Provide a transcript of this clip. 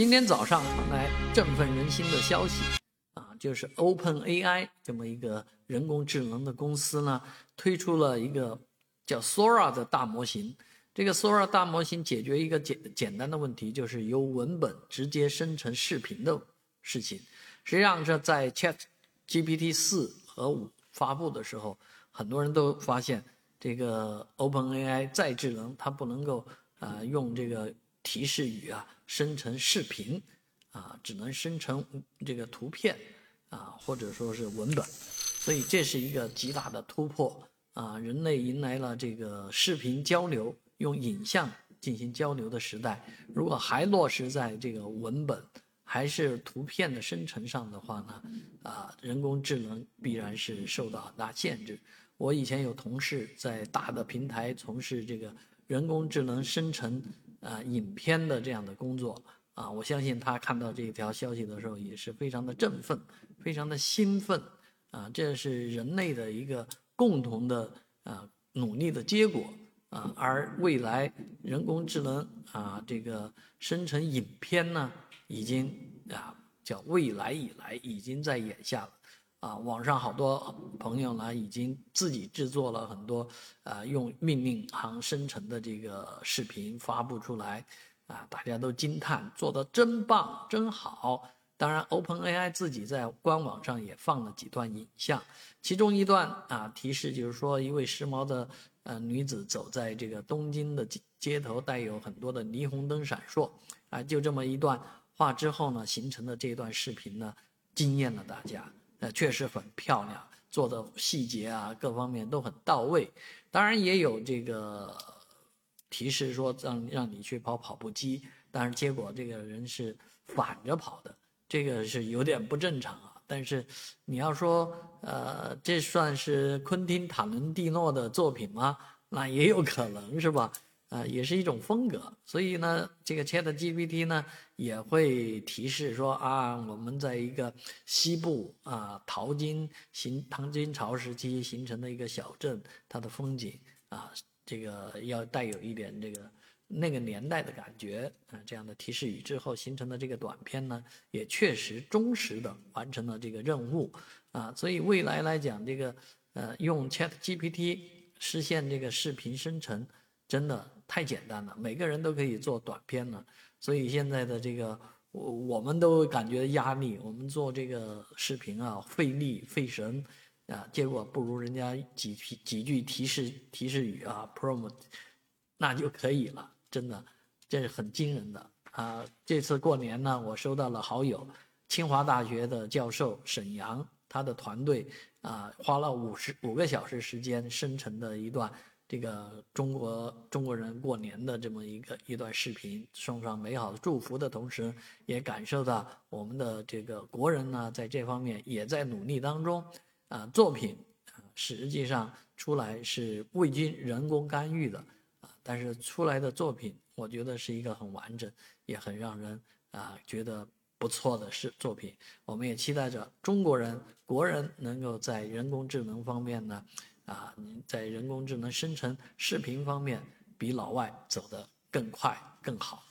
今天早上传来振奋人心的消息，啊，就是 Open AI 这么一个人工智能的公司呢，推出了一个叫 Sora 的大模型。这个 Sora 大模型解决一个简简单的问题，就是由文本直接生成视频的事情。实际上，这在 Chat GPT 四和五发布的时候，很多人都发现这个 Open AI 再智能，它不能够啊用这个。提示语啊，生成视频，啊，只能生成这个图片，啊，或者说是文本，所以这是一个极大的突破啊！人类迎来了这个视频交流、用影像进行交流的时代。如果还落实在这个文本还是图片的生成上的话呢，啊，人工智能必然是受到很大限制。我以前有同事在大的平台从事这个人工智能生成。啊，影片的这样的工作啊，我相信他看到这条消息的时候也是非常的振奋，非常的兴奋啊，这是人类的一个共同的啊努力的结果啊，而未来人工智能啊这个生成影片呢，已经啊叫未来以来已经在眼下了。啊，网上好多朋友呢，已经自己制作了很多，啊，用命令行生成的这个视频发布出来，啊，大家都惊叹，做的真棒，真好。当然，OpenAI 自己在官网上也放了几段影像，其中一段啊，提示就是说，一位时髦的呃女子走在这个东京的街头，带有很多的霓虹灯闪烁，啊，就这么一段话之后呢，形成的这段视频呢，惊艳了大家。呃，确实很漂亮，做的细节啊，各方面都很到位。当然也有这个提示说让让你去跑跑步机，但是结果这个人是反着跑的，这个是有点不正常啊。但是你要说，呃，这算是昆汀塔伦蒂诺的作品吗？那也有可能是吧。啊，也是一种风格，所以呢，这个 Chat GPT 呢也会提示说啊，我们在一个西部啊，淘金形唐金朝时期形成的一个小镇，它的风景啊，这个要带有一点这个那个年代的感觉啊，这样的提示语之后形成的这个短片呢，也确实忠实的完成了这个任务啊，所以未来来讲，这个呃，用 Chat GPT 实现这个视频生成。真的太简单了，每个人都可以做短片了，所以现在的这个我我们都感觉压力，我们做这个视频啊费力费神啊，结果不如人家几几句提示提示语啊 prompt，那就可以了，真的这是很惊人的啊！这次过年呢，我收到了好友清华大学的教授沈阳，他的团队啊花了五十五个小时时间生成的一段。这个中国中国人过年的这么一个一段视频，送上美好的祝福的同时，也感受到我们的这个国人呢，在这方面也在努力当中。啊，作品，实际上出来是未经人工干预的啊，但是出来的作品，我觉得是一个很完整，也很让人啊觉得不错的是作品。我们也期待着中国人国人能够在人工智能方面呢。啊，在人工智能生成视频方面，比老外走得更快更好。